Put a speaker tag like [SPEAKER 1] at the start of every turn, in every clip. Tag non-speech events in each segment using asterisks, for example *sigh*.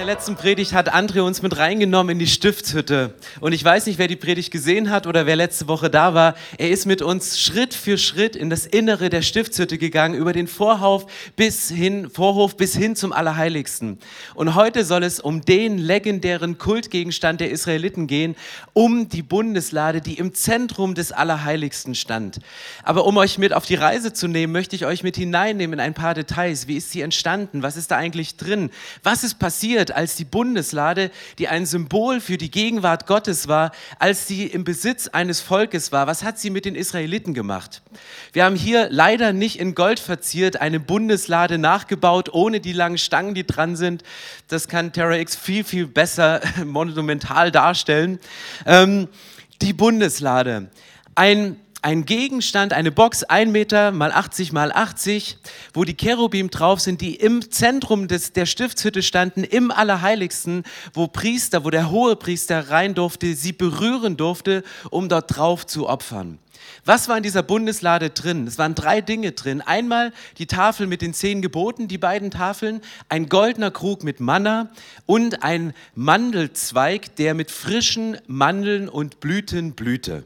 [SPEAKER 1] der letzten Predigt hat André uns mit reingenommen in die Stiftshütte. Und ich weiß nicht, wer die Predigt gesehen hat oder wer letzte Woche da war. Er ist mit uns Schritt für Schritt in das Innere der Stiftshütte gegangen, über den Vorhof bis hin, Vorhof bis hin zum Allerheiligsten. Und heute soll es um den legendären Kultgegenstand der Israeliten gehen, um die Bundeslade, die im Zentrum des Allerheiligsten stand. Aber um euch mit auf die Reise zu nehmen, möchte ich euch mit hineinnehmen in ein paar Details. Wie ist sie entstanden? Was ist da eigentlich drin? Was ist passiert? Als die Bundeslade, die ein Symbol für die Gegenwart Gottes war, als sie im Besitz eines Volkes war. Was hat sie mit den Israeliten gemacht? Wir haben hier leider nicht in Gold verziert eine Bundeslade nachgebaut, ohne die langen Stangen, die dran sind. Das kann Terra X viel, viel besser *laughs* monumental darstellen. Ähm, die Bundeslade. Ein ein Gegenstand, eine Box, ein Meter mal 80 mal 80, wo die Cherubim drauf sind, die im Zentrum des, der Stiftshütte standen, im Allerheiligsten, wo Priester, wo der hohe Priester rein durfte, sie berühren durfte, um dort drauf zu opfern. Was war in dieser Bundeslade drin? Es waren drei Dinge drin. Einmal die Tafel mit den zehn Geboten, die beiden Tafeln, ein goldener Krug mit Manna und ein Mandelzweig, der mit frischen Mandeln und Blüten blühte.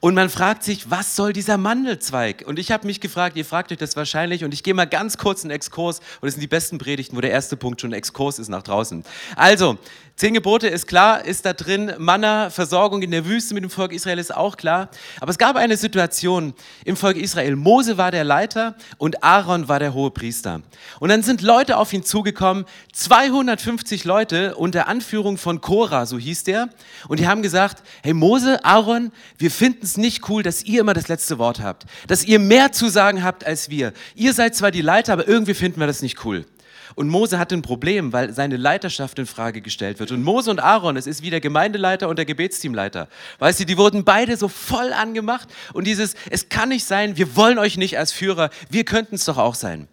[SPEAKER 1] Und man fragt sich, was soll dieser Mandelzweig? Und ich habe mich gefragt, ihr fragt euch das wahrscheinlich, und ich gehe mal ganz kurz einen Exkurs, und das sind die besten Predigten, wo der erste Punkt schon ein Exkurs ist nach draußen. Also, Zehn Gebote ist klar, ist da drin. Manna, Versorgung in der Wüste mit dem Volk Israel ist auch klar. Aber es gab eine Situation im Volk Israel. Mose war der Leiter und Aaron war der hohe Priester. Und dann sind Leute auf ihn zugekommen, 250 Leute unter Anführung von Korah, so hieß der. Und die haben gesagt, hey Mose, Aaron, wir finden es nicht cool, dass ihr immer das letzte Wort habt. Dass ihr mehr zu sagen habt als wir. Ihr seid zwar die Leiter, aber irgendwie finden wir das nicht cool. Und Mose hatte ein Problem, weil seine Leiterschaft in Frage gestellt wird. Und Mose und Aaron, es ist wie der Gemeindeleiter und der Gebetsteamleiter. Weißt du, die wurden beide so voll angemacht. Und dieses, es kann nicht sein, wir wollen euch nicht als Führer, wir könnten es doch auch sein.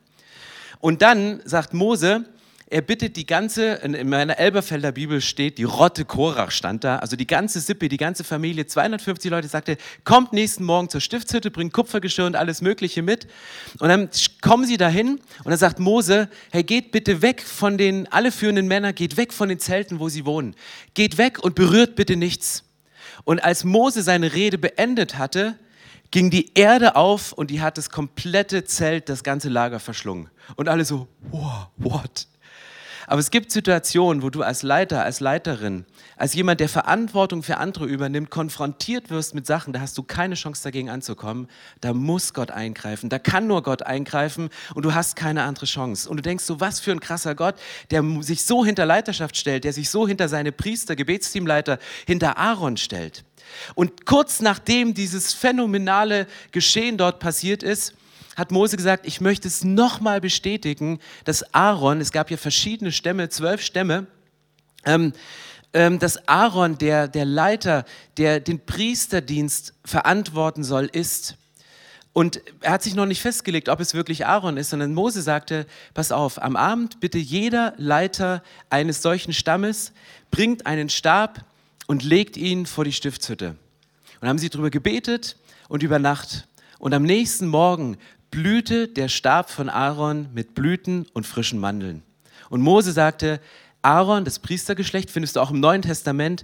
[SPEAKER 1] Und dann sagt Mose, er bittet die ganze, in meiner Elberfelder Bibel steht, die Rotte Korach stand da, also die ganze Sippe, die ganze Familie, 250 Leute, sagte, kommt nächsten Morgen zur Stiftshütte, bringt Kupfergeschirr und alles Mögliche mit. Und dann kommen sie dahin und dann sagt Mose, hey, geht bitte weg von den, alle führenden Männer, geht weg von den Zelten, wo sie wohnen. Geht weg und berührt bitte nichts. Und als Mose seine Rede beendet hatte, ging die Erde auf und die hat das komplette Zelt, das ganze Lager verschlungen. Und alle so, wow, what? Aber es gibt Situationen, wo du als Leiter, als Leiterin, als jemand, der Verantwortung für andere übernimmt, konfrontiert wirst mit Sachen, da hast du keine Chance dagegen anzukommen. Da muss Gott eingreifen, da kann nur Gott eingreifen und du hast keine andere Chance. Und du denkst so, was für ein krasser Gott, der sich so hinter Leiterschaft stellt, der sich so hinter seine Priester, Gebetsteamleiter, hinter Aaron stellt. Und kurz nachdem dieses phänomenale Geschehen dort passiert ist, hat Mose gesagt, ich möchte es nochmal bestätigen, dass Aaron, es gab ja verschiedene Stämme, zwölf Stämme, ähm, ähm, dass Aaron, der, der Leiter, der den Priesterdienst verantworten soll, ist. Und er hat sich noch nicht festgelegt, ob es wirklich Aaron ist, sondern Mose sagte, pass auf, am Abend bitte jeder Leiter eines solchen Stammes bringt einen Stab und legt ihn vor die Stiftshütte. Und haben sie darüber gebetet und über Nacht. Und am nächsten Morgen blühte der Stab von Aaron mit Blüten und frischen Mandeln. Und Mose sagte, Aaron, das Priestergeschlecht, findest du auch im Neuen Testament,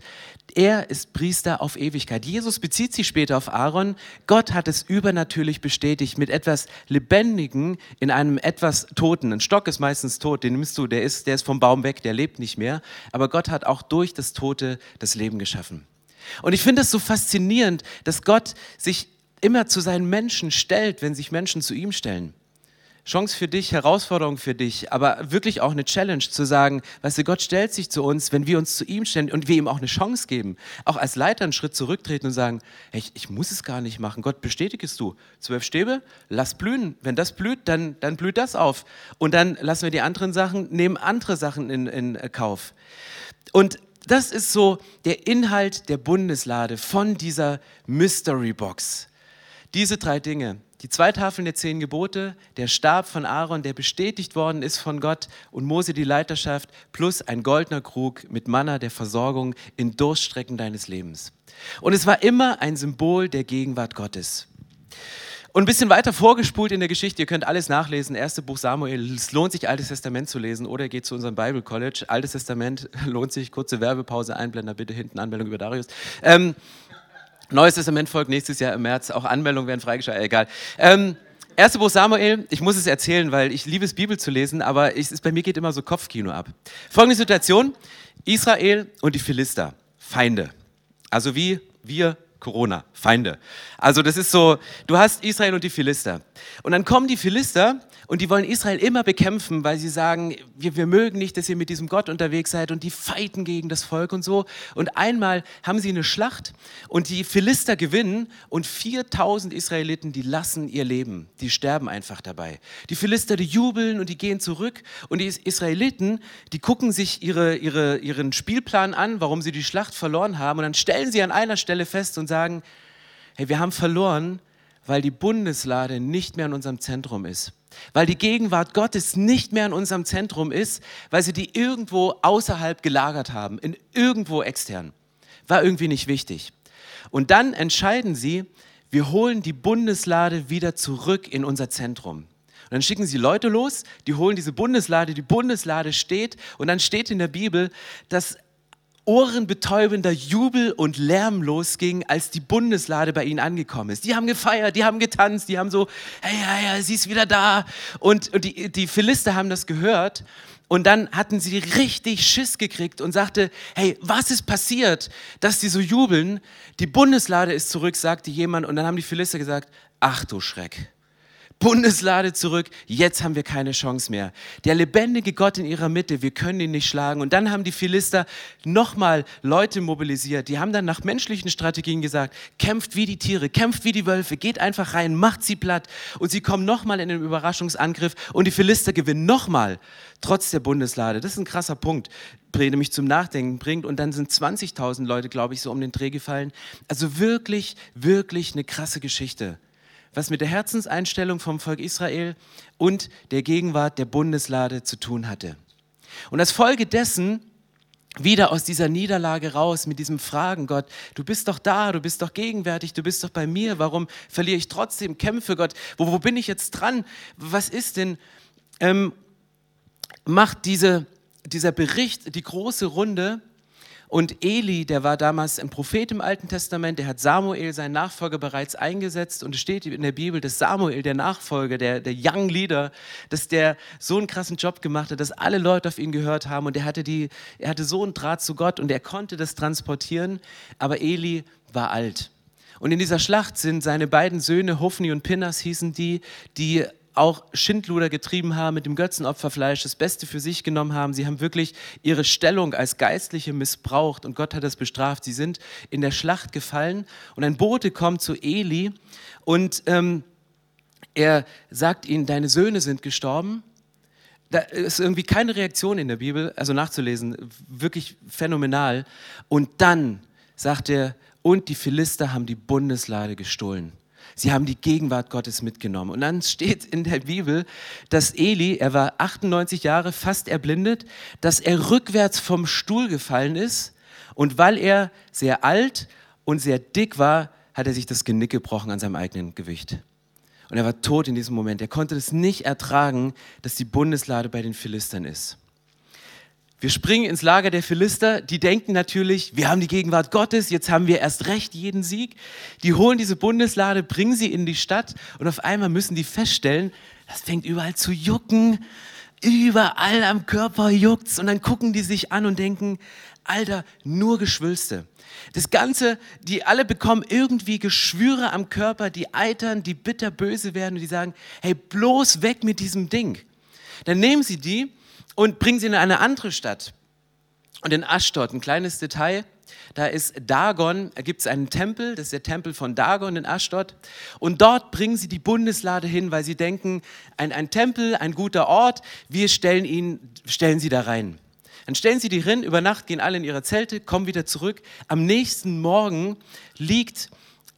[SPEAKER 1] er ist Priester auf Ewigkeit. Jesus bezieht sich später auf Aaron. Gott hat es übernatürlich bestätigt mit etwas Lebendigen in einem etwas Toten. Ein Stock ist meistens tot, den nimmst du, der ist, der ist vom Baum weg, der lebt nicht mehr. Aber Gott hat auch durch das Tote das Leben geschaffen. Und ich finde es so faszinierend, dass Gott sich immer zu seinen Menschen stellt, wenn sich Menschen zu ihm stellen. Chance für dich, Herausforderung für dich, aber wirklich auch eine Challenge zu sagen, weißt du, Gott stellt sich zu uns, wenn wir uns zu ihm stellen und wir ihm auch eine Chance geben, auch als Leiter einen Schritt zurücktreten und sagen, hey, ich, ich muss es gar nicht machen. Gott, bestätigst du. Zwölf Stäbe, lass blühen. Wenn das blüht, dann, dann blüht das auf. Und dann lassen wir die anderen Sachen, nehmen andere Sachen in, in Kauf. Und das ist so der Inhalt der Bundeslade von dieser Mystery Box. Diese drei Dinge, die zwei Tafeln der zehn Gebote, der Stab von Aaron, der bestätigt worden ist von Gott und Mose die Leiterschaft, plus ein goldener Krug mit Manna der Versorgung in Durststrecken deines Lebens. Und es war immer ein Symbol der Gegenwart Gottes. Und ein bisschen weiter vorgespult in der Geschichte, ihr könnt alles nachlesen, erste Buch Samuel, es lohnt sich, Altes Testament zu lesen oder geht zu unserem Bible College. Altes Testament *laughs* lohnt sich, kurze Werbepause, Einblender bitte hinten, Anmeldung über Darius. Ähm, Neues Testament folgt nächstes Jahr im März, auch Anmeldungen werden freigeschaltet, egal. Ähm, Erste Buch Samuel, ich muss es erzählen, weil ich liebe es, Bibel zu lesen, aber ich, bei mir geht immer so Kopfkino ab. Folgende Situation, Israel und die Philister, Feinde. Also wie wir Corona, Feinde. Also das ist so, du hast Israel und die Philister. Und dann kommen die Philister und die wollen Israel immer bekämpfen, weil sie sagen, wir, wir mögen nicht, dass ihr mit diesem Gott unterwegs seid und die fighten gegen das Volk und so. Und einmal haben sie eine Schlacht und die Philister gewinnen und 4000 Israeliten, die lassen ihr Leben, die sterben einfach dabei. Die Philister, die jubeln und die gehen zurück und die Israeliten, die gucken sich ihre, ihre, ihren Spielplan an, warum sie die Schlacht verloren haben und dann stellen sie an einer Stelle fest und sagen, hey, wir haben verloren, weil die Bundeslade nicht mehr in unserem Zentrum ist weil die Gegenwart Gottes nicht mehr in unserem Zentrum ist, weil sie die irgendwo außerhalb gelagert haben, in irgendwo extern. War irgendwie nicht wichtig. Und dann entscheiden sie, wir holen die Bundeslade wieder zurück in unser Zentrum. Und dann schicken sie Leute los, die holen diese Bundeslade, die Bundeslade steht und dann steht in der Bibel, dass ohrenbetäubender Jubel und Lärm losging, als die Bundeslade bei ihnen angekommen ist. Die haben gefeiert, die haben getanzt, die haben so, hey, hey, hey sie ist wieder da. Und, und die, die Philister haben das gehört und dann hatten sie richtig Schiss gekriegt und sagte, hey, was ist passiert, dass die so jubeln? Die Bundeslade ist zurück, sagte jemand. Und dann haben die Philister gesagt, ach du Schreck. Bundeslade zurück, jetzt haben wir keine Chance mehr. Der lebendige Gott in ihrer Mitte, wir können ihn nicht schlagen. Und dann haben die Philister nochmal Leute mobilisiert. Die haben dann nach menschlichen Strategien gesagt, kämpft wie die Tiere, kämpft wie die Wölfe, geht einfach rein, macht sie platt. Und sie kommen nochmal in den Überraschungsangriff und die Philister gewinnen nochmal, trotz der Bundeslade. Das ist ein krasser Punkt der mich zum Nachdenken bringt. Und dann sind 20.000 Leute, glaube ich, so um den Dreh gefallen. Also wirklich, wirklich eine krasse Geschichte was mit der Herzenseinstellung vom Volk Israel und der Gegenwart der Bundeslade zu tun hatte. Und als Folge dessen wieder aus dieser Niederlage raus mit diesem Fragen, Gott, du bist doch da, du bist doch gegenwärtig, du bist doch bei mir, warum verliere ich trotzdem Kämpfe, Gott, wo, wo bin ich jetzt dran, was ist denn, ähm, macht diese, dieser Bericht die große Runde und Eli, der war damals ein Prophet im Alten Testament, der hat Samuel, seinen Nachfolger, bereits eingesetzt. Und es steht in der Bibel, dass Samuel, der Nachfolger, der, der Young Leader, dass der so einen krassen Job gemacht hat, dass alle Leute auf ihn gehört haben. Und er hatte, die, er hatte so einen Draht zu Gott und er konnte das transportieren. Aber Eli war alt. Und in dieser Schlacht sind seine beiden Söhne, Hofni und Pinnas hießen die, die auch Schindluder getrieben haben mit dem Götzenopferfleisch, das Beste für sich genommen haben. Sie haben wirklich ihre Stellung als Geistliche missbraucht und Gott hat das bestraft. Sie sind in der Schlacht gefallen und ein Bote kommt zu Eli und ähm, er sagt ihnen, deine Söhne sind gestorben. Da ist irgendwie keine Reaktion in der Bibel, also nachzulesen, wirklich phänomenal. Und dann sagt er, und die Philister haben die Bundeslade gestohlen. Sie haben die Gegenwart Gottes mitgenommen. Und dann steht in der Bibel, dass Eli, er war 98 Jahre, fast erblindet, dass er rückwärts vom Stuhl gefallen ist. Und weil er sehr alt und sehr dick war, hat er sich das Genick gebrochen an seinem eigenen Gewicht. Und er war tot in diesem Moment. Er konnte es nicht ertragen, dass die Bundeslade bei den Philistern ist. Wir springen ins Lager der Philister. Die denken natürlich, wir haben die Gegenwart Gottes, jetzt haben wir erst recht jeden Sieg. Die holen diese Bundeslade, bringen sie in die Stadt und auf einmal müssen die feststellen, das fängt überall zu jucken. Überall am Körper juckt's und dann gucken die sich an und denken, Alter, nur Geschwülste. Das Ganze, die alle bekommen irgendwie Geschwüre am Körper, die eitern, die bitterböse werden und die sagen, hey, bloß weg mit diesem Ding. Dann nehmen sie die und bringen sie in eine andere Stadt. Und in Aschdod, ein kleines Detail, da ist Dagon, da gibt es einen Tempel, das ist der Tempel von Dagon in Aschdod. Und dort bringen sie die Bundeslade hin, weil sie denken, ein, ein Tempel, ein guter Ort, wir stellen ihn, stellen sie da rein. Dann stellen sie die hin, über Nacht gehen alle in ihre Zelte, kommen wieder zurück. Am nächsten Morgen liegt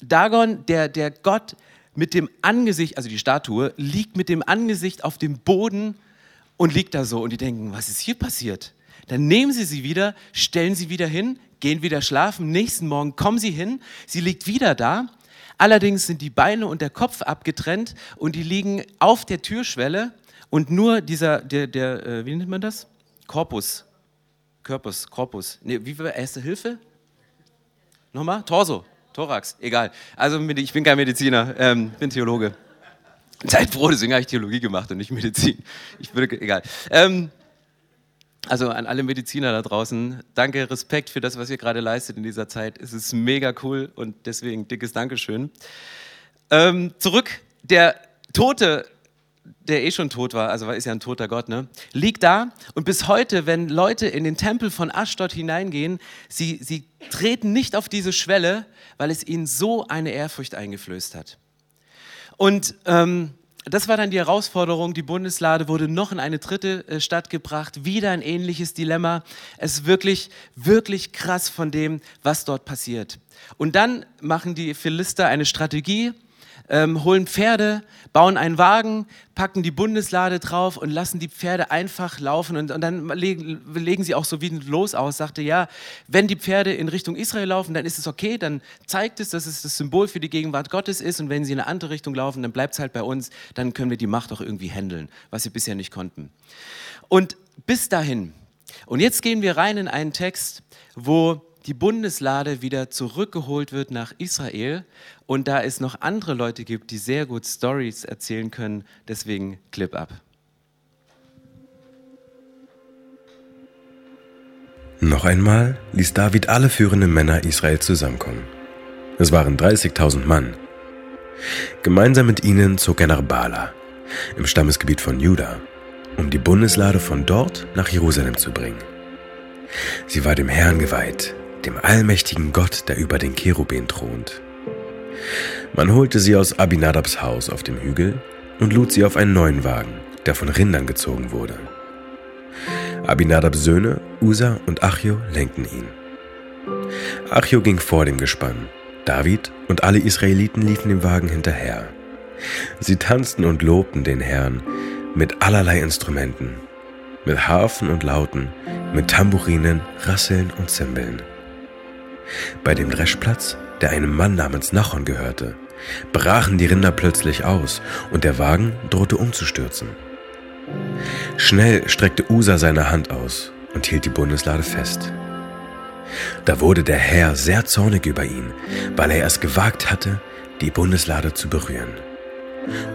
[SPEAKER 1] Dagon, der, der Gott mit dem Angesicht, also die Statue, liegt mit dem Angesicht auf dem Boden und liegt da so. Und die denken, was ist hier passiert? Dann nehmen sie sie wieder, stellen sie wieder hin, gehen wieder schlafen. Nächsten Morgen kommen sie hin, sie liegt wieder da. Allerdings sind die Beine und der Kopf abgetrennt und die liegen auf der Türschwelle und nur dieser, der, der äh, wie nennt man das? Korpus. Körpus, Korpus. Nee, wie war Erste Hilfe? Nochmal? Torso. Thorax, egal. Also ich bin kein Mediziner, ähm, bin Theologe. Seid froh, deswegen habe ich Theologie gemacht und nicht Medizin. Ich würde, egal. Ähm, also an alle Mediziner da draußen, danke, Respekt für das, was ihr gerade leistet in dieser Zeit. Es ist mega cool und deswegen dickes Dankeschön. Ähm, zurück, der Tote der eh schon tot war, also ist ja ein toter Gott, ne? liegt da und bis heute, wenn Leute in den Tempel von Aschdod hineingehen, sie, sie treten nicht auf diese Schwelle, weil es ihnen so eine Ehrfurcht eingeflößt hat. Und ähm, das war dann die Herausforderung. Die Bundeslade wurde noch in eine dritte äh, Stadt gebracht. Wieder ein ähnliches Dilemma. Es ist wirklich, wirklich krass von dem, was dort passiert. Und dann machen die Philister eine Strategie ähm, holen Pferde, bauen einen Wagen, packen die Bundeslade drauf und lassen die Pferde einfach laufen. Und, und dann legen, legen, sie auch so wie ein Los aus, sagte, ja, wenn die Pferde in Richtung Israel laufen, dann ist es okay, dann zeigt es, dass es das Symbol für die Gegenwart Gottes ist. Und wenn sie in eine andere Richtung laufen, dann bleibt es halt bei uns, dann können wir die Macht auch irgendwie handeln, was sie bisher nicht konnten. Und bis dahin, und jetzt gehen wir rein in einen Text, wo die Bundeslade wieder zurückgeholt wird nach Israel und da es noch andere Leute gibt, die sehr gut Stories erzählen können, deswegen Clip ab.
[SPEAKER 2] Noch einmal ließ David alle führenden Männer Israel zusammenkommen. Es waren 30.000 Mann. Gemeinsam mit ihnen zog er nach Bala, im Stammesgebiet von Juda, um die Bundeslade von dort nach Jerusalem zu bringen. Sie war dem Herrn geweiht, dem allmächtigen Gott, der über den Cherubin thront. Man holte sie aus Abinadabs Haus auf dem Hügel und lud sie auf einen neuen Wagen, der von Rindern gezogen wurde. Abinadabs Söhne, Usa und Achio, lenkten ihn. Achio ging vor dem Gespann. David und alle Israeliten liefen dem Wagen hinterher. Sie tanzten und lobten den Herrn mit allerlei Instrumenten, mit Harfen und Lauten, mit Tamburinen, Rasseln und Zimbeln. Bei dem Dreschplatz, der einem Mann namens Nachon gehörte, brachen die Rinder plötzlich aus und der Wagen drohte umzustürzen. Schnell streckte Usa seine Hand aus und hielt die Bundeslade fest. Da wurde der Herr sehr zornig über ihn, weil er es gewagt hatte, die Bundeslade zu berühren.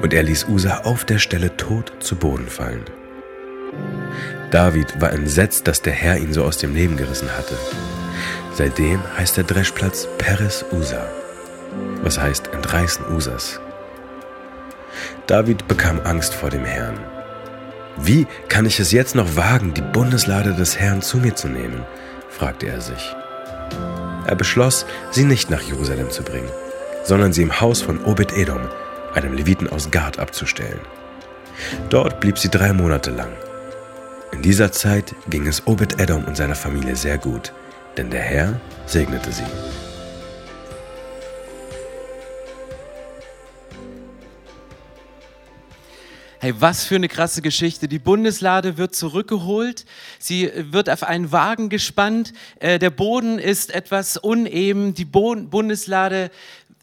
[SPEAKER 2] Und er ließ Usa auf der Stelle tot zu Boden fallen. David war entsetzt, dass der Herr ihn so aus dem Leben gerissen hatte. Seitdem heißt der Dreschplatz Peres Usa, was heißt Entreißen Usas. David bekam Angst vor dem Herrn. Wie kann ich es jetzt noch wagen, die Bundeslade des Herrn zu mir zu nehmen? fragte er sich. Er beschloss, sie nicht nach Jerusalem zu bringen, sondern sie im Haus von Obed-Edom, einem Leviten aus Gad, abzustellen. Dort blieb sie drei Monate lang. In dieser Zeit ging es Obed-Edom und seiner Familie sehr gut – denn der Herr segnete sie.
[SPEAKER 1] Hey, was für eine krasse Geschichte. Die Bundeslade wird zurückgeholt. Sie wird auf einen Wagen gespannt. Äh, der Boden ist etwas uneben. Die Bundeslade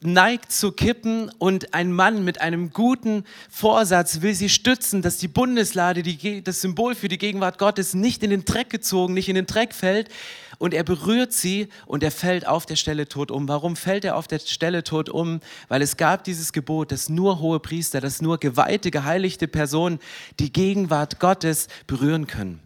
[SPEAKER 1] neigt zu kippen und ein Mann mit einem guten Vorsatz will sie stützen, dass die Bundeslade, die, das Symbol für die Gegenwart Gottes, nicht in den Dreck gezogen, nicht in den Dreck fällt und er berührt sie und er fällt auf der Stelle tot um. Warum fällt er auf der Stelle tot um? Weil es gab dieses Gebot, dass nur hohe Priester, dass nur geweihte, geheiligte Personen die Gegenwart Gottes berühren können.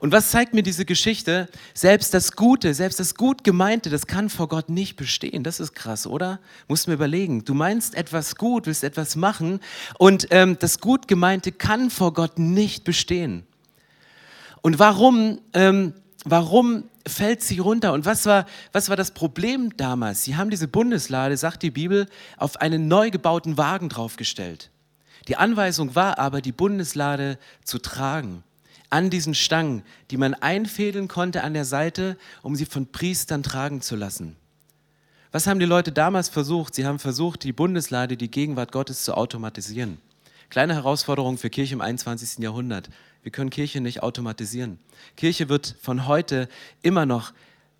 [SPEAKER 1] Und was zeigt mir diese Geschichte? Selbst das Gute, selbst das gut gemeinte, das kann vor Gott nicht bestehen. Das ist krass, oder? Musst mir überlegen. Du meinst etwas gut, willst etwas machen und ähm, das gut gemeinte kann vor Gott nicht bestehen. Und warum? Ähm, warum fällt sie runter. Und was war, was war das Problem damals? Sie haben diese Bundeslade, sagt die Bibel, auf einen neu gebauten Wagen draufgestellt. Die Anweisung war aber, die Bundeslade zu tragen an diesen Stangen, die man einfädeln konnte an der Seite, um sie von Priestern tragen zu lassen. Was haben die Leute damals versucht? Sie haben versucht, die Bundeslade, die Gegenwart Gottes zu automatisieren. Kleine Herausforderung für Kirche im 21. Jahrhundert. Wir können Kirche nicht automatisieren. Kirche wird von heute immer noch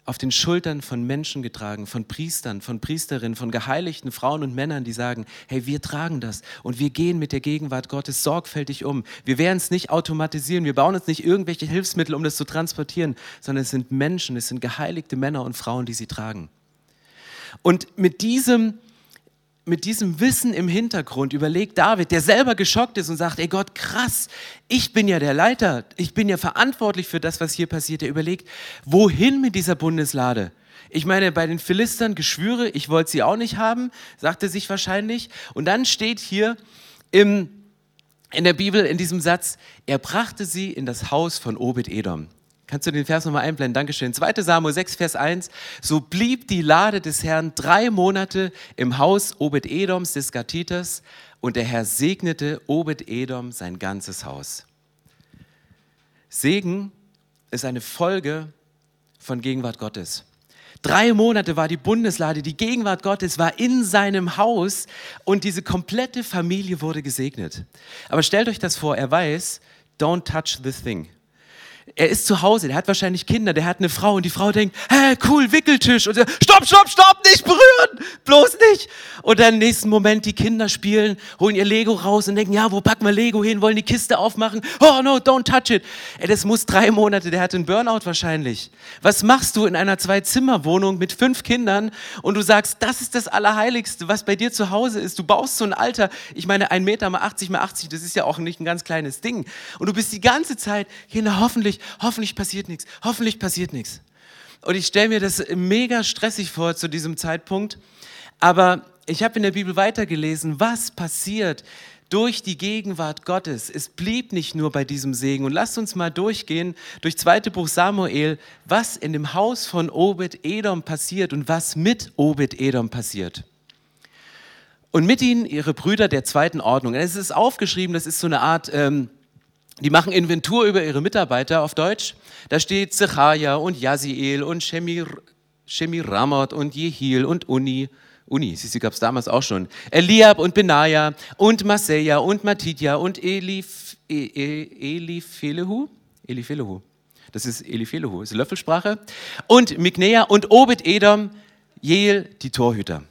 [SPEAKER 1] auf den Schultern von Menschen getragen, von Priestern, von Priesterinnen, von geheiligten Frauen und Männern, die sagen, hey, wir tragen das und wir gehen mit der Gegenwart Gottes sorgfältig um. Wir werden es nicht automatisieren, wir bauen uns nicht irgendwelche Hilfsmittel, um das zu transportieren, sondern es sind Menschen, es sind geheiligte Männer und Frauen, die sie tragen. Und mit diesem mit diesem Wissen im Hintergrund überlegt David, der selber geschockt ist und sagt, ey Gott, krass, ich bin ja der Leiter, ich bin ja verantwortlich für das, was hier passiert. Der überlegt, wohin mit dieser Bundeslade? Ich meine, bei den Philistern Geschwüre, ich wollte sie auch nicht haben, sagt er sich wahrscheinlich. Und dann steht hier im, in der Bibel in diesem Satz, er brachte sie in das Haus von Obed-Edom. Kannst du den Vers nochmal einblenden? Dankeschön. 2. Samuel 6, Vers 1. So blieb die Lade des Herrn drei Monate im Haus Obed-Edoms des Gatiters und der Herr segnete Obed-Edom sein ganzes Haus. Segen ist eine Folge von Gegenwart Gottes. Drei Monate war die Bundeslade, die Gegenwart Gottes war in seinem Haus und diese komplette Familie wurde gesegnet. Aber stellt euch das vor, er weiß, don't touch this thing er ist zu Hause, der hat wahrscheinlich Kinder, der hat eine Frau und die Frau denkt, hä, cool, Wickeltisch. Und er, stopp, stopp, stopp, nicht berühren, bloß nicht. Und dann im nächsten Moment die Kinder spielen, holen ihr Lego raus und denken, ja, wo packen wir Lego hin, wollen die Kiste aufmachen. Oh no, don't touch it. Ey, das muss drei Monate, der hat einen Burnout wahrscheinlich. Was machst du in einer Zwei-Zimmer-Wohnung mit fünf Kindern und du sagst, das ist das Allerheiligste, was bei dir zu Hause ist. Du baust so ein Alter, ich meine, ein Meter mal 80 mal 80, das ist ja auch nicht ein ganz kleines Ding. Und du bist die ganze Zeit, Kinder, hoffentlich hoffentlich, passiert nichts, hoffentlich passiert nichts. Und ich stelle mir das mega stressig vor zu diesem Zeitpunkt. Aber ich habe in der Bibel weitergelesen, was passiert durch die Gegenwart Gottes. Es blieb nicht nur bei diesem Segen. Und lasst uns mal durchgehen durch zweite Buch Samuel, was in dem Haus von Obed-Edom passiert und was mit Obed-Edom passiert. Und mit ihnen ihre Brüder der zweiten Ordnung. Es ist aufgeschrieben, das ist so eine Art ähm, die machen Inventur über ihre Mitarbeiter auf Deutsch. Da steht Zechaja und Jaziel und Shemir, Shemiramot und Jehil und Uni. Uni, sie gab es damals auch schon. Eliab und Benaja und Maseja und Matidja und Elif, e, e, Elifelehu. Das ist Elifelehu, ist Löffelsprache. Und Mignea und Obed-Edom, Jeel, die Torhüter.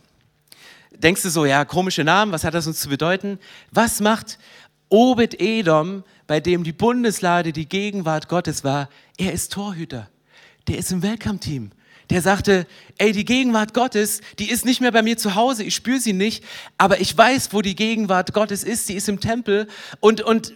[SPEAKER 1] Denkst du so, ja, komische Namen, was hat das uns zu bedeuten? Was macht Obed-Edom bei dem die Bundeslade die Gegenwart Gottes war, er ist Torhüter. Der ist im Welcome-Team. Der sagte, ey, die Gegenwart Gottes, die ist nicht mehr bei mir zu Hause, ich spüre sie nicht, aber ich weiß, wo die Gegenwart Gottes ist, sie ist im Tempel und, und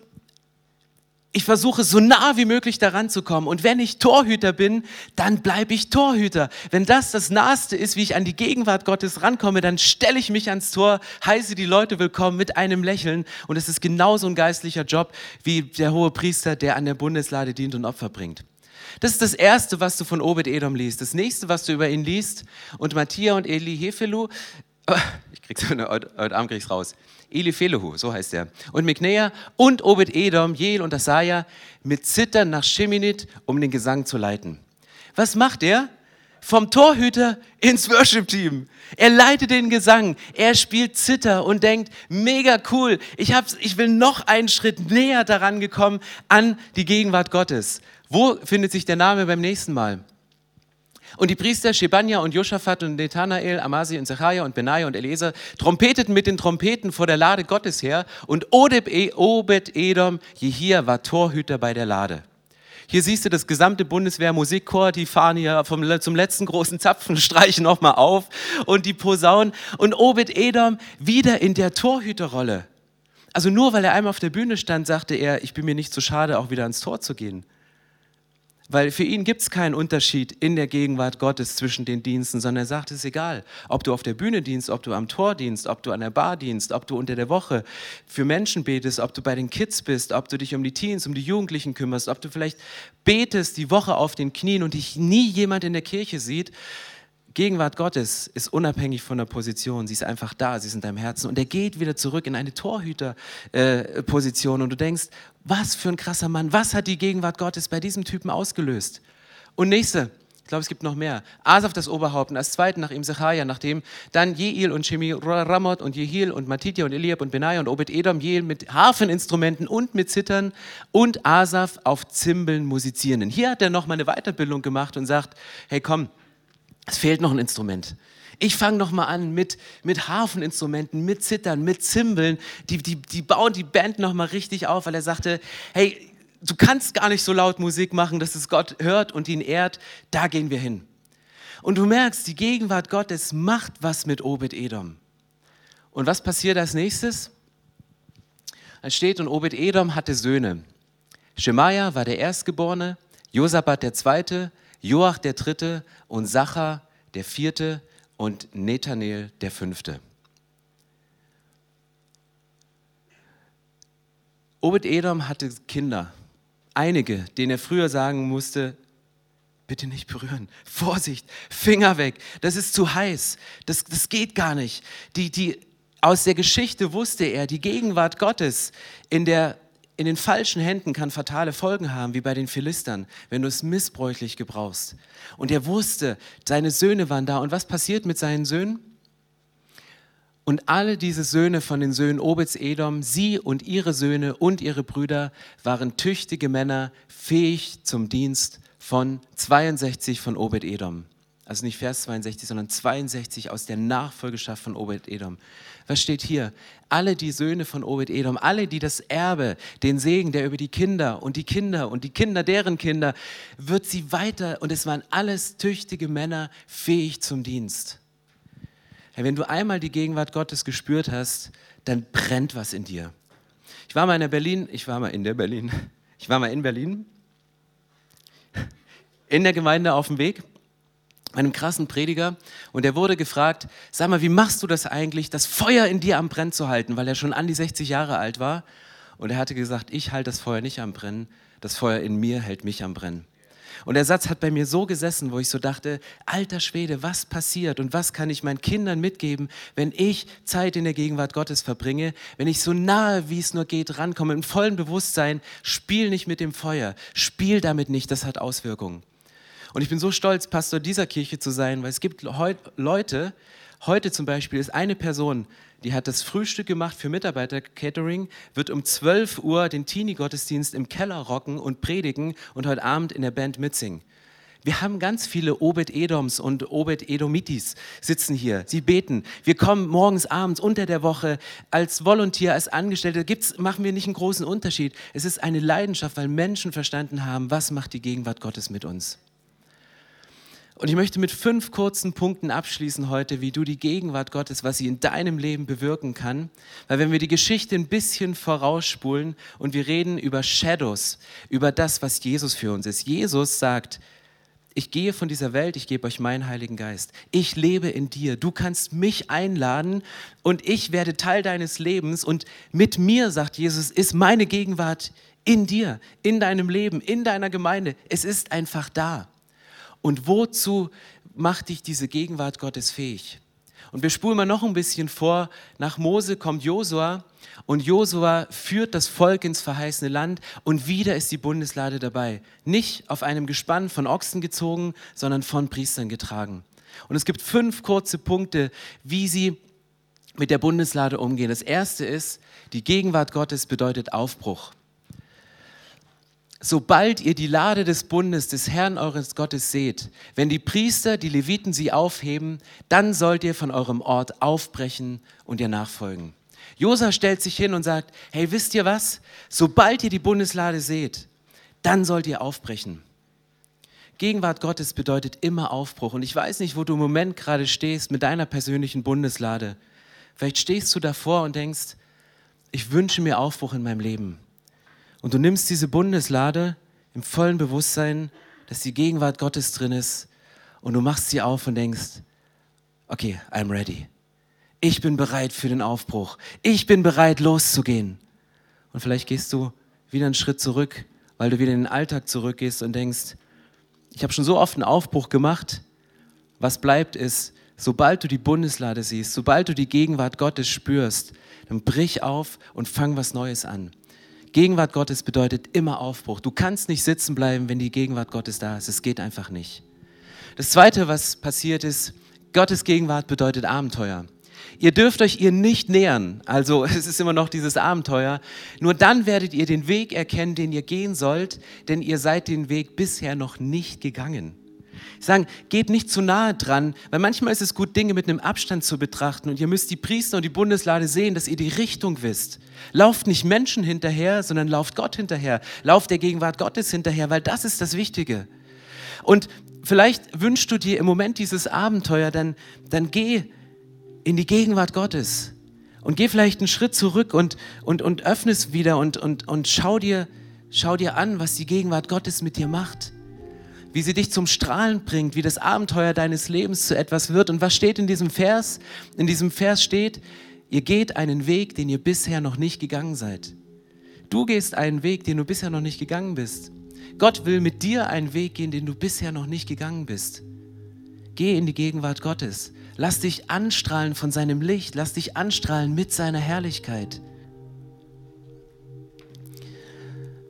[SPEAKER 1] ich versuche so nah wie möglich daran zu kommen. Und wenn ich Torhüter bin, dann bleibe ich Torhüter. Wenn das das Naheste ist, wie ich an die Gegenwart Gottes rankomme, dann stelle ich mich ans Tor, heiße die Leute willkommen mit einem Lächeln. Und es ist genauso ein geistlicher Job wie der hohe Priester, der an der Bundeslade dient und Opfer bringt. Das ist das Erste, was du von Obed-Edom liest. Das Nächste, was du über ihn liest, und Matthias und Eli Hefelu, ich krieg's *laughs* heute, heute Abend krieg's raus. Elifelehu, so heißt er. Und Miknea und Obed-Edom, Jeel und Asaja mit Zittern nach Sheminit, um den Gesang zu leiten. Was macht er? Vom Torhüter ins Worship-Team. Er leitet den Gesang. Er spielt Zitter und denkt, mega cool. Ich, hab's, ich will noch einen Schritt näher daran gekommen an die Gegenwart Gottes. Wo findet sich der Name beim nächsten Mal? Und die Priester Shebania und Josaphat und Nathanael, Amasi und Zechariah und Benaja und Eliezer trompeteten mit den Trompeten vor der Lade Gottes her und Obed-Edom, Jehia, war Torhüter bei der Lade. Hier siehst du das gesamte Bundeswehr Musikchor, die fahren hier vom, zum letzten großen Zapfenstreich *laughs* nochmal auf und die Posaunen und Obed-Edom wieder in der Torhüterrolle. Also nur weil er einmal auf der Bühne stand, sagte er, ich bin mir nicht zu schade, auch wieder ans Tor zu gehen. Weil für ihn gibt es keinen Unterschied in der Gegenwart Gottes zwischen den Diensten, sondern er sagt, es ist egal, ob du auf der Bühne dienst, ob du am Tor dienst, ob du an der Bar dienst, ob du unter der Woche für Menschen betest, ob du bei den Kids bist, ob du dich um die Teens, um die Jugendlichen kümmerst, ob du vielleicht betest die Woche auf den Knien und dich nie jemand in der Kirche sieht. Gegenwart Gottes ist unabhängig von der Position. Sie ist einfach da, sie ist in deinem Herzen. Und er geht wieder zurück in eine Torhüterposition. Äh, und du denkst, was für ein krasser Mann, was hat die Gegenwart Gottes bei diesem Typen ausgelöst? Und nächste, glaube, es gibt noch mehr. Asaf das Oberhaupt und als zweiten nach ihm Sechaja, nachdem dann Jeil und Shemi Ramoth und Jehil und Matitya und Eliab und Benaja und Obed Edom, Jeil mit Harfeninstrumenten und mit Zittern und Asaf auf Zimbeln musizierenden. Hier hat er nochmal eine Weiterbildung gemacht und sagt, hey komm, es fehlt noch ein Instrument. Ich fange nochmal an mit, mit Hafeninstrumenten, mit Zittern, mit Zimbeln. Die, die, die bauen die Band nochmal richtig auf, weil er sagte, hey, du kannst gar nicht so laut Musik machen, dass es Gott hört und ihn ehrt. Da gehen wir hin. Und du merkst, die Gegenwart Gottes macht was mit Obed Edom. Und was passiert als nächstes? Es steht, und Obed Edom hatte Söhne. Shemaja war der Erstgeborene, Josabat der Zweite, Joach der Dritte und Sacha der Vierte und Nethanel der Fünfte. Obed Edom hatte Kinder, einige, denen er früher sagen musste, bitte nicht berühren, Vorsicht, Finger weg, das ist zu heiß, das, das geht gar nicht. Die, die, aus der Geschichte wusste er, die Gegenwart Gottes in der in den falschen Händen kann fatale Folgen haben, wie bei den Philistern, wenn du es missbräuchlich gebrauchst. Und er wusste, seine Söhne waren da. Und was passiert mit seinen Söhnen? Und alle diese Söhne von den Söhnen Obeds Edom, sie und ihre Söhne und ihre Brüder waren tüchtige Männer, fähig zum Dienst von 62 von Obed Edom. Also nicht Vers 62, sondern 62 aus der Nachfolgeschaft von Obed Edom. Was steht hier? Alle die Söhne von Obed Edom, alle, die das Erbe, den Segen, der über die Kinder und die Kinder und die Kinder deren Kinder, wird sie weiter, und es waren alles tüchtige Männer, fähig zum Dienst. Hey, wenn du einmal die Gegenwart Gottes gespürt hast, dann brennt was in dir. Ich war mal in Berlin, ich war mal in der Berlin, *laughs* ich war mal in Berlin, in der Gemeinde auf dem Weg einem krassen Prediger und er wurde gefragt, sag mal, wie machst du das eigentlich, das Feuer in dir am Brennen zu halten, weil er schon an die 60 Jahre alt war und er hatte gesagt, ich halte das Feuer nicht am Brennen, das Feuer in mir hält mich am Brennen. Und der Satz hat bei mir so gesessen, wo ich so dachte, alter Schwede, was passiert und was kann ich meinen Kindern mitgeben, wenn ich Zeit in der Gegenwart Gottes verbringe, wenn ich so nahe, wie es nur geht, rankomme, im vollen Bewusstsein, spiel nicht mit dem Feuer, spiel damit nicht, das hat Auswirkungen. Und ich bin so stolz, Pastor dieser Kirche zu sein, weil es gibt Leute, heute zum Beispiel ist eine Person, die hat das Frühstück gemacht für Mitarbeiter-Catering, wird um 12 Uhr den Teenie-Gottesdienst im Keller rocken und predigen und heute Abend in der Band mitsingen. Wir haben ganz viele Obed-Edoms und Obed-Edomitis sitzen hier. Sie beten. Wir kommen morgens, abends, unter der Woche als Volontier, als Angestellte. Gibt's, machen wir nicht einen großen Unterschied. Es ist eine Leidenschaft, weil Menschen verstanden haben, was macht die Gegenwart Gottes mit uns. Und ich möchte mit fünf kurzen Punkten abschließen heute, wie du die Gegenwart Gottes, was sie in deinem Leben bewirken kann. Weil wenn wir die Geschichte ein bisschen vorausspulen und wir reden über Shadows, über das, was Jesus für uns ist. Jesus sagt, ich gehe von dieser Welt, ich gebe euch meinen Heiligen Geist. Ich lebe in dir. Du kannst mich einladen und ich werde Teil deines Lebens. Und mit mir, sagt Jesus, ist meine Gegenwart in dir, in deinem Leben, in deiner Gemeinde. Es ist einfach da. Und wozu macht dich diese Gegenwart Gottes fähig? Und wir spulen mal noch ein bisschen vor. Nach Mose kommt Josua und Josua führt das Volk ins verheißene Land und wieder ist die Bundeslade dabei. Nicht auf einem Gespann von Ochsen gezogen, sondern von Priestern getragen. Und es gibt fünf kurze Punkte, wie sie mit der Bundeslade umgehen. Das erste ist, die Gegenwart Gottes bedeutet Aufbruch sobald ihr die Lade des Bundes des Herrn eures Gottes seht, wenn die Priester, die Leviten sie aufheben, dann sollt ihr von eurem Ort aufbrechen und ihr nachfolgen. Josa stellt sich hin und sagt, hey, wisst ihr was? Sobald ihr die Bundeslade seht, dann sollt ihr aufbrechen. Gegenwart Gottes bedeutet immer Aufbruch. Und ich weiß nicht, wo du im Moment gerade stehst mit deiner persönlichen Bundeslade. Vielleicht stehst du davor und denkst, ich wünsche mir Aufbruch in meinem Leben. Und du nimmst diese Bundeslade im vollen Bewusstsein, dass die Gegenwart Gottes drin ist und du machst sie auf und denkst, okay, I'm ready. Ich bin bereit für den Aufbruch. Ich bin bereit loszugehen. Und vielleicht gehst du wieder einen Schritt zurück, weil du wieder in den Alltag zurückgehst und denkst, ich habe schon so oft einen Aufbruch gemacht. Was bleibt ist, sobald du die Bundeslade siehst, sobald du die Gegenwart Gottes spürst, dann brich auf und fang was Neues an. Gegenwart Gottes bedeutet immer Aufbruch. Du kannst nicht sitzen bleiben, wenn die Gegenwart Gottes da ist. Es geht einfach nicht. Das Zweite, was passiert ist, Gottes Gegenwart bedeutet Abenteuer. Ihr dürft euch ihr nicht nähern, also *laughs* es ist immer noch dieses Abenteuer. Nur dann werdet ihr den Weg erkennen, den ihr gehen sollt, denn ihr seid den Weg bisher noch nicht gegangen. Sagen, geht nicht zu nahe dran, weil manchmal ist es gut, Dinge mit einem Abstand zu betrachten und ihr müsst die Priester und die Bundeslade sehen, dass ihr die Richtung wisst. Lauft nicht Menschen hinterher, sondern lauft Gott hinterher. Lauft der Gegenwart Gottes hinterher, weil das ist das Wichtige. Und vielleicht wünschst du dir im Moment dieses Abenteuer, dann, dann geh in die Gegenwart Gottes und geh vielleicht einen Schritt zurück und, und, und öffne es wieder und, und, und schau, dir, schau dir an, was die Gegenwart Gottes mit dir macht wie sie dich zum Strahlen bringt, wie das Abenteuer deines Lebens zu etwas wird. Und was steht in diesem Vers? In diesem Vers steht, ihr geht einen Weg, den ihr bisher noch nicht gegangen seid. Du gehst einen Weg, den du bisher noch nicht gegangen bist. Gott will mit dir einen Weg gehen, den du bisher noch nicht gegangen bist. Geh in die Gegenwart Gottes. Lass dich anstrahlen von seinem Licht. Lass dich anstrahlen mit seiner Herrlichkeit.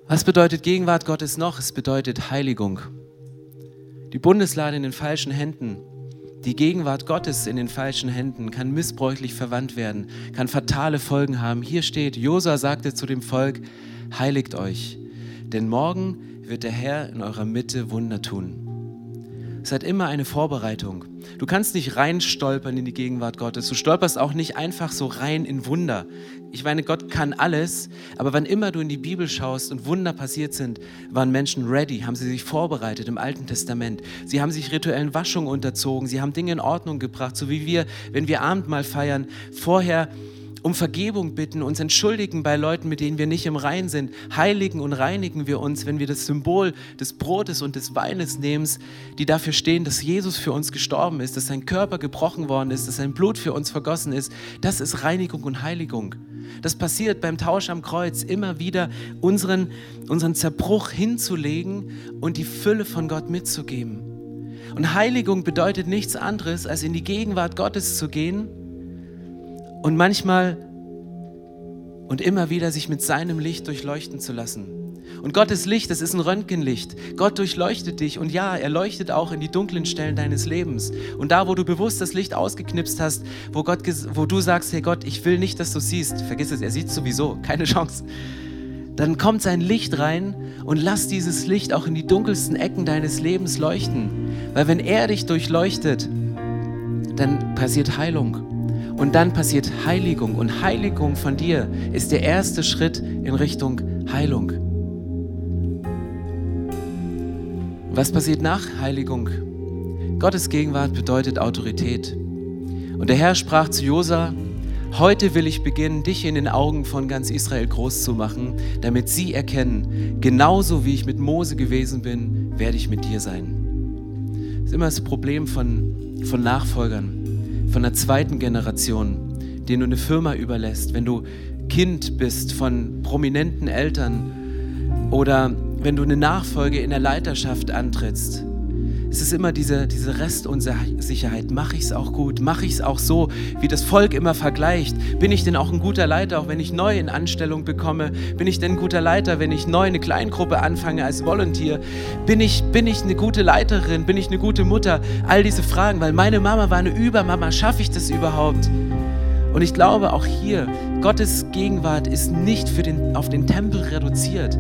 [SPEAKER 1] Was bedeutet Gegenwart Gottes noch? Es bedeutet Heiligung. Die Bundeslade in den falschen Händen, die Gegenwart Gottes in den falschen Händen kann missbräuchlich verwandt werden, kann fatale Folgen haben. Hier steht, Josa sagte zu dem Volk, heiligt euch, denn morgen wird der Herr in eurer Mitte Wunder tun. Es hat immer eine Vorbereitung. Du kannst nicht reinstolpern in die Gegenwart Gottes. Du stolperst auch nicht einfach so rein in Wunder. Ich meine, Gott kann alles, aber wann immer du in die Bibel schaust und Wunder passiert sind, waren Menschen ready, haben sie sich vorbereitet im Alten Testament. Sie haben sich rituellen Waschungen unterzogen, sie haben Dinge in Ordnung gebracht, so wie wir, wenn wir Abendmahl feiern, vorher um Vergebung bitten, uns entschuldigen bei Leuten, mit denen wir nicht im Rein sind. Heiligen und reinigen wir uns, wenn wir das Symbol des Brotes und des Weines nehmen, die dafür stehen, dass Jesus für uns gestorben ist, dass sein Körper gebrochen worden ist, dass sein Blut für uns vergossen ist. Das ist Reinigung und Heiligung. Das passiert beim Tausch am Kreuz immer wieder, unseren, unseren Zerbruch hinzulegen und die Fülle von Gott mitzugeben. Und Heiligung bedeutet nichts anderes, als in die Gegenwart Gottes zu gehen und manchmal und immer wieder sich mit seinem Licht durchleuchten zu lassen. Und Gottes Licht, das ist ein Röntgenlicht. Gott durchleuchtet dich und ja, er leuchtet auch in die dunklen Stellen deines Lebens. Und da, wo du bewusst das Licht ausgeknipst hast, wo, Gott, wo du sagst, hey Gott, ich will nicht, dass du siehst, vergiss es, er sieht sowieso, *laughs* keine Chance. Dann kommt sein Licht rein und lass dieses Licht auch in die dunkelsten Ecken deines Lebens leuchten. Weil wenn er dich durchleuchtet, dann passiert Heilung. Und dann passiert Heiligung. Und Heiligung von dir ist der erste Schritt in Richtung Heilung. Was passiert nach Heiligung? Gottes Gegenwart bedeutet Autorität. Und der Herr sprach zu Josa, Heute will ich beginnen, dich in den Augen von ganz Israel groß zu machen, damit sie erkennen, genauso wie ich mit Mose gewesen bin, werde ich mit dir sein. Das ist immer das Problem von, von Nachfolgern von der zweiten Generation, denen du eine Firma überlässt, wenn du Kind bist von prominenten Eltern oder wenn du eine Nachfolge in der Leiterschaft antrittst. Es ist immer diese, diese Restunsicherheit. Mache ich es auch gut? Mache ich es auch so, wie das Volk immer vergleicht? Bin ich denn auch ein guter Leiter, auch wenn ich neu in Anstellung bekomme? Bin ich denn ein guter Leiter, wenn ich neu eine Kleingruppe anfange als Volunteer? Bin ich, bin ich eine gute Leiterin? Bin ich eine gute Mutter? All diese Fragen, weil meine Mama war eine Übermama. Schaffe ich das überhaupt? Und ich glaube auch hier, Gottes Gegenwart ist nicht für den, auf den Tempel reduziert,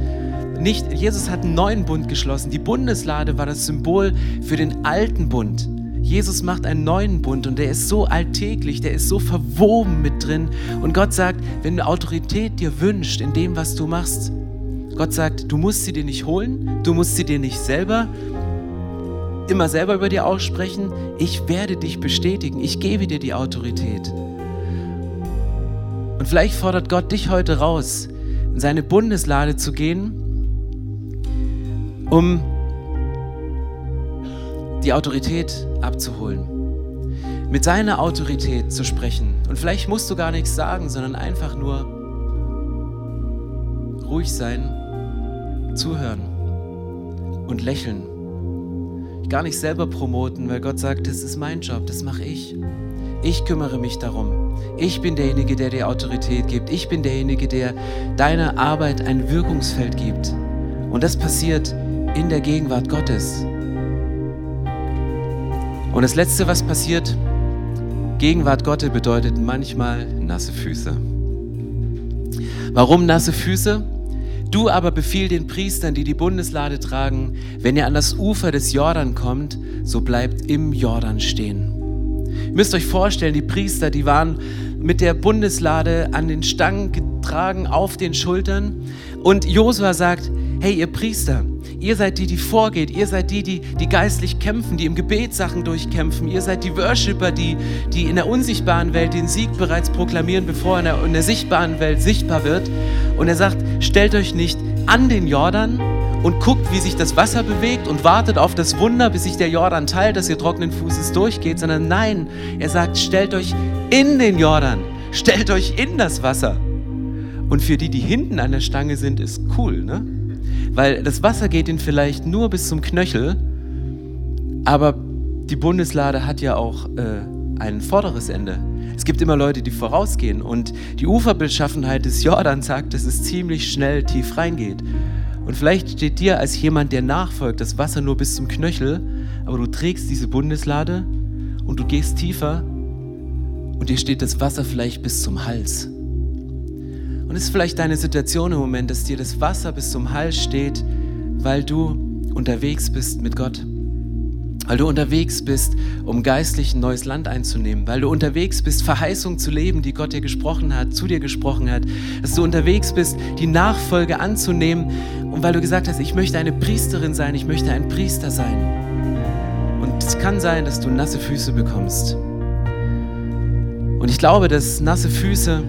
[SPEAKER 1] nicht, Jesus hat einen neuen Bund geschlossen. Die Bundeslade war das Symbol für den alten Bund. Jesus macht einen neuen Bund und der ist so alltäglich, der ist so verwoben mit drin. Und Gott sagt, wenn du Autorität dir wünscht in dem, was du machst, Gott sagt, du musst sie dir nicht holen, du musst sie dir nicht selber immer selber über dir aussprechen. Ich werde dich bestätigen, ich gebe dir die Autorität. Und vielleicht fordert Gott dich heute raus, in seine Bundeslade zu gehen um die Autorität abzuholen. Mit seiner Autorität zu sprechen. Und vielleicht musst du gar nichts sagen, sondern einfach nur ruhig sein, zuhören und lächeln. Gar nicht selber promoten, weil Gott sagt, das ist mein Job, das mache ich. Ich kümmere mich darum. Ich bin derjenige, der dir Autorität gibt. Ich bin derjenige, der deiner Arbeit ein Wirkungsfeld gibt. Und das passiert in der Gegenwart Gottes. Und das Letzte, was passiert, Gegenwart Gottes bedeutet manchmal nasse Füße. Warum nasse Füße? Du aber befiehl den Priestern, die die Bundeslade tragen, wenn ihr an das Ufer des Jordan kommt, so bleibt im Jordan stehen. Ihr müsst euch vorstellen, die Priester, die waren mit der Bundeslade an den Stangen getragen, auf den Schultern. Und Josua sagt, hey ihr Priester, ihr seid die, die vorgeht, ihr seid die, die, die geistlich kämpfen, die im Gebet Sachen durchkämpfen, ihr seid die Worshipper, die, die in der unsichtbaren Welt den Sieg bereits proklamieren, bevor er in der, in der sichtbaren Welt sichtbar wird. Und er sagt, stellt euch nicht an den Jordan, und guckt, wie sich das Wasser bewegt und wartet auf das Wunder, bis sich der Jordan teilt, dass ihr trockenen Fußes durchgeht, sondern nein, er sagt, stellt euch in den Jordan, stellt euch in das Wasser. Und für die, die hinten an der Stange sind, ist cool, ne? Weil das Wasser geht ihnen vielleicht nur bis zum Knöchel, aber die Bundeslade hat ja auch äh, ein vorderes Ende. Es gibt immer Leute, die vorausgehen und die Uferbeschaffenheit des Jordans sagt, dass es ziemlich schnell tief reingeht. Und vielleicht steht dir als jemand, der nachfolgt, das Wasser nur bis zum Knöchel, aber du trägst diese Bundeslade und du gehst tiefer und dir steht das Wasser vielleicht bis zum Hals. Und es ist vielleicht deine Situation im Moment, dass dir das Wasser bis zum Hals steht, weil du unterwegs bist mit Gott. Weil du unterwegs bist, um geistlich ein neues Land einzunehmen. Weil du unterwegs bist, Verheißung zu leben, die Gott dir gesprochen hat, zu dir gesprochen hat. Dass du unterwegs bist, die Nachfolge anzunehmen. Und weil du gesagt hast, ich möchte eine Priesterin sein, ich möchte ein Priester sein. Und es kann sein, dass du nasse Füße bekommst. Und ich glaube, dass nasse Füße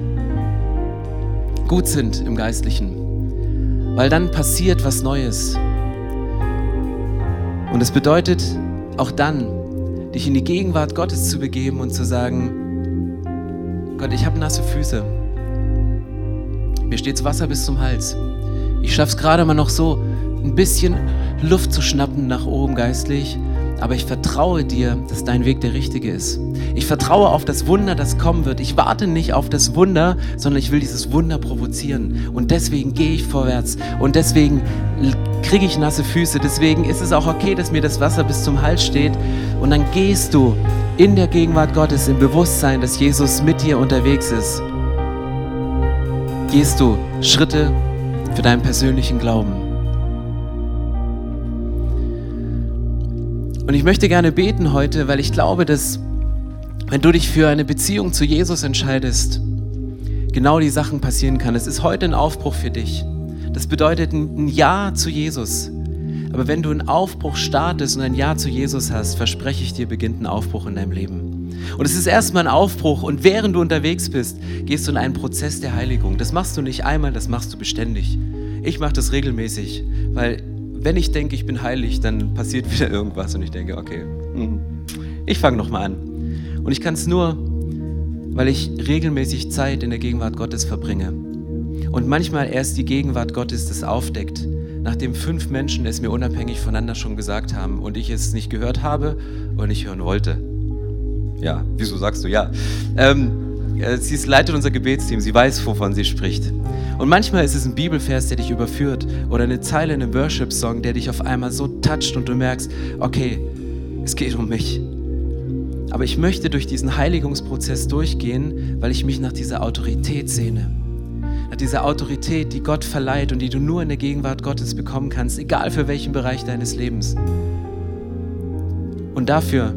[SPEAKER 1] gut sind im Geistlichen, weil dann passiert was Neues. Und es bedeutet auch dann, dich in die Gegenwart Gottes zu begeben und zu sagen, Gott, ich habe nasse Füße. Mir steht Wasser bis zum Hals. Ich schaffe es gerade mal noch so, ein bisschen Luft zu schnappen nach oben geistlich aber ich vertraue dir, dass dein Weg der richtige ist. Ich vertraue auf das Wunder, das kommen wird. Ich warte nicht auf das Wunder, sondern ich will dieses Wunder provozieren. Und deswegen gehe ich vorwärts. Und deswegen kriege ich nasse Füße. Deswegen ist es auch okay, dass mir das Wasser bis zum Hals steht. Und dann gehst du in der Gegenwart Gottes im Bewusstsein, dass Jesus mit dir unterwegs ist. Gehst du Schritte für deinen persönlichen Glauben. Und ich möchte gerne beten heute, weil ich glaube, dass wenn du dich für eine Beziehung zu Jesus entscheidest, genau die Sachen passieren kann. Es ist heute ein Aufbruch für dich. Das bedeutet ein Ja zu Jesus. Aber wenn du einen Aufbruch startest und ein Ja zu Jesus hast, verspreche ich dir, beginnt ein Aufbruch in deinem Leben. Und es ist erstmal ein Aufbruch und während du unterwegs bist, gehst du in einen Prozess der Heiligung. Das machst du nicht einmal, das machst du beständig. Ich mache das regelmäßig, weil wenn ich denke, ich bin heilig, dann passiert *laughs* wieder irgendwas und ich denke, okay, hm, ich fange nochmal an. Und ich kann es nur, weil ich regelmäßig Zeit in der Gegenwart Gottes verbringe. Und manchmal erst die Gegenwart Gottes das aufdeckt, nachdem fünf Menschen es mir unabhängig voneinander schon gesagt haben und ich es nicht gehört habe und nicht hören wollte. Ja, wieso sagst du ja? Ähm, äh, sie leitet unser Gebetsteam, sie weiß, wovon sie spricht. Und manchmal ist es ein Bibelvers, der dich überführt oder eine Zeile in einem Worship-Song, der dich auf einmal so toucht und du merkst, okay, es geht um mich. Aber ich möchte durch diesen Heiligungsprozess durchgehen, weil ich mich nach dieser Autorität sehne. Nach dieser Autorität, die Gott verleiht und die du nur in der Gegenwart Gottes bekommen kannst, egal für welchen Bereich deines Lebens. Und dafür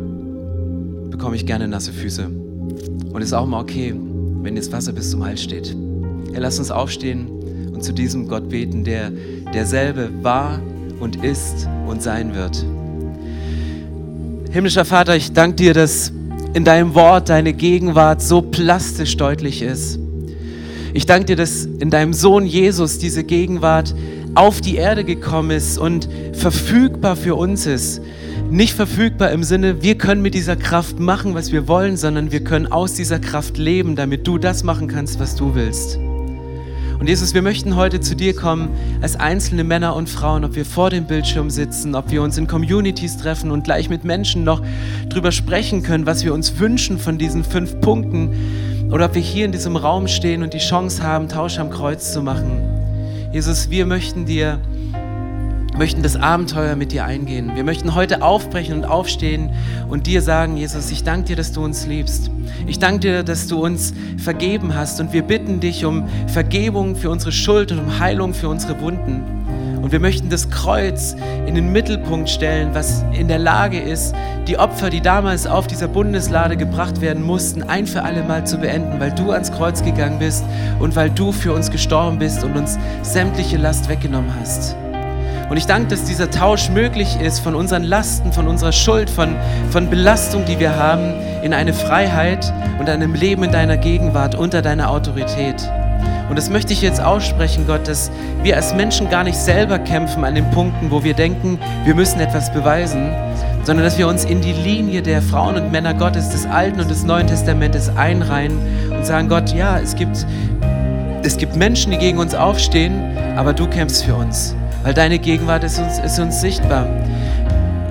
[SPEAKER 1] bekomme ich gerne nasse Füße. Und es ist auch mal okay, wenn das Wasser bis zum Hals steht. Ja, lass uns aufstehen und zu diesem Gott beten, der derselbe war und ist und sein wird. Himmlischer Vater, ich danke dir, dass in deinem Wort deine Gegenwart so plastisch deutlich ist. Ich danke dir, dass in deinem Sohn Jesus diese Gegenwart auf die Erde gekommen ist und verfügbar für uns ist. Nicht verfügbar im Sinne, wir können mit dieser Kraft machen, was wir wollen, sondern wir können aus dieser Kraft leben, damit du das machen kannst, was du willst. Und Jesus, wir möchten heute zu dir kommen als einzelne Männer und Frauen, ob wir vor dem Bildschirm sitzen, ob wir uns in Communities treffen und gleich mit Menschen noch drüber sprechen können, was wir uns wünschen von diesen fünf Punkten, oder ob wir hier in diesem Raum stehen und die Chance haben, Tausch am Kreuz zu machen. Jesus, wir möchten dir möchten das Abenteuer mit dir eingehen. Wir möchten heute aufbrechen und aufstehen und dir sagen, Jesus, ich danke dir, dass du uns liebst. Ich danke dir, dass du uns vergeben hast und wir bitten dich um Vergebung für unsere Schuld und um Heilung für unsere Wunden. Und wir möchten das Kreuz in den Mittelpunkt stellen, was in der Lage ist, die Opfer, die damals auf dieser Bundeslade gebracht werden mussten, ein für alle Mal zu beenden, weil du ans Kreuz gegangen bist und weil du für uns gestorben bist und uns sämtliche Last weggenommen hast. Und ich danke, dass dieser Tausch möglich ist von unseren Lasten, von unserer Schuld, von, von Belastung, die wir haben, in eine Freiheit und einem Leben in deiner Gegenwart unter deiner Autorität. Und das möchte ich jetzt aussprechen, Gott, dass wir als Menschen gar nicht selber kämpfen an den Punkten, wo wir denken, wir müssen etwas beweisen, sondern dass wir uns in die Linie der Frauen und Männer Gottes des Alten und des Neuen Testamentes einreihen und sagen, Gott, ja, es gibt, es gibt Menschen, die gegen uns aufstehen, aber du kämpfst für uns, weil deine Gegenwart ist uns, ist uns sichtbar.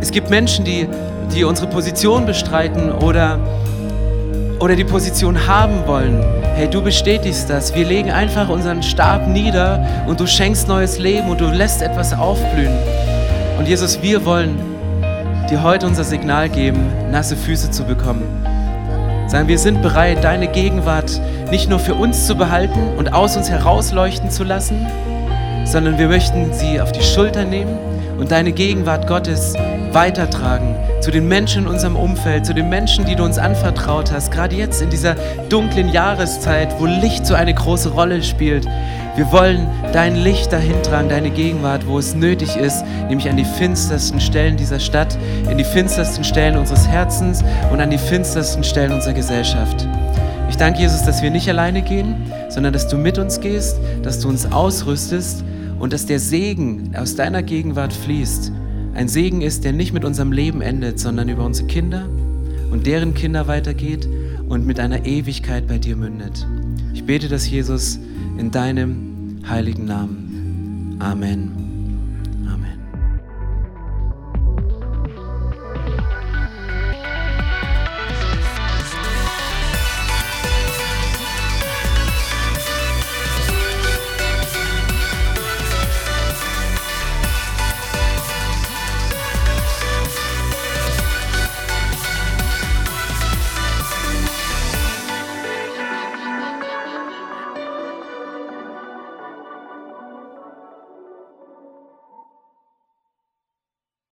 [SPEAKER 1] Es gibt Menschen, die, die unsere Position bestreiten oder oder die Position haben wollen, hey, du bestätigst das. Wir legen einfach unseren Stab nieder und du schenkst neues Leben und du lässt etwas aufblühen. Und Jesus, wir wollen dir heute unser Signal geben, nasse Füße zu bekommen. Sagen, wir sind bereit, deine Gegenwart nicht nur für uns zu behalten und aus uns herausleuchten zu lassen, sondern wir möchten sie auf die Schulter nehmen und deine Gegenwart Gottes weitertragen zu den Menschen in unserem Umfeld, zu den Menschen, die du uns anvertraut hast, gerade jetzt in dieser dunklen Jahreszeit, wo Licht so eine große Rolle spielt. Wir wollen dein Licht dahin tragen, deine Gegenwart, wo es nötig ist, nämlich an die finstersten Stellen dieser Stadt, in die finstersten Stellen unseres Herzens und an die finstersten Stellen unserer Gesellschaft. Ich danke Jesus, dass wir nicht alleine gehen, sondern dass du mit uns gehst, dass du uns ausrüstest und dass der Segen aus deiner Gegenwart fließt ein Segen ist, der nicht mit unserem Leben endet, sondern über unsere Kinder und deren Kinder weitergeht und mit einer Ewigkeit bei dir mündet. Ich bete das, Jesus, in deinem heiligen Namen. Amen.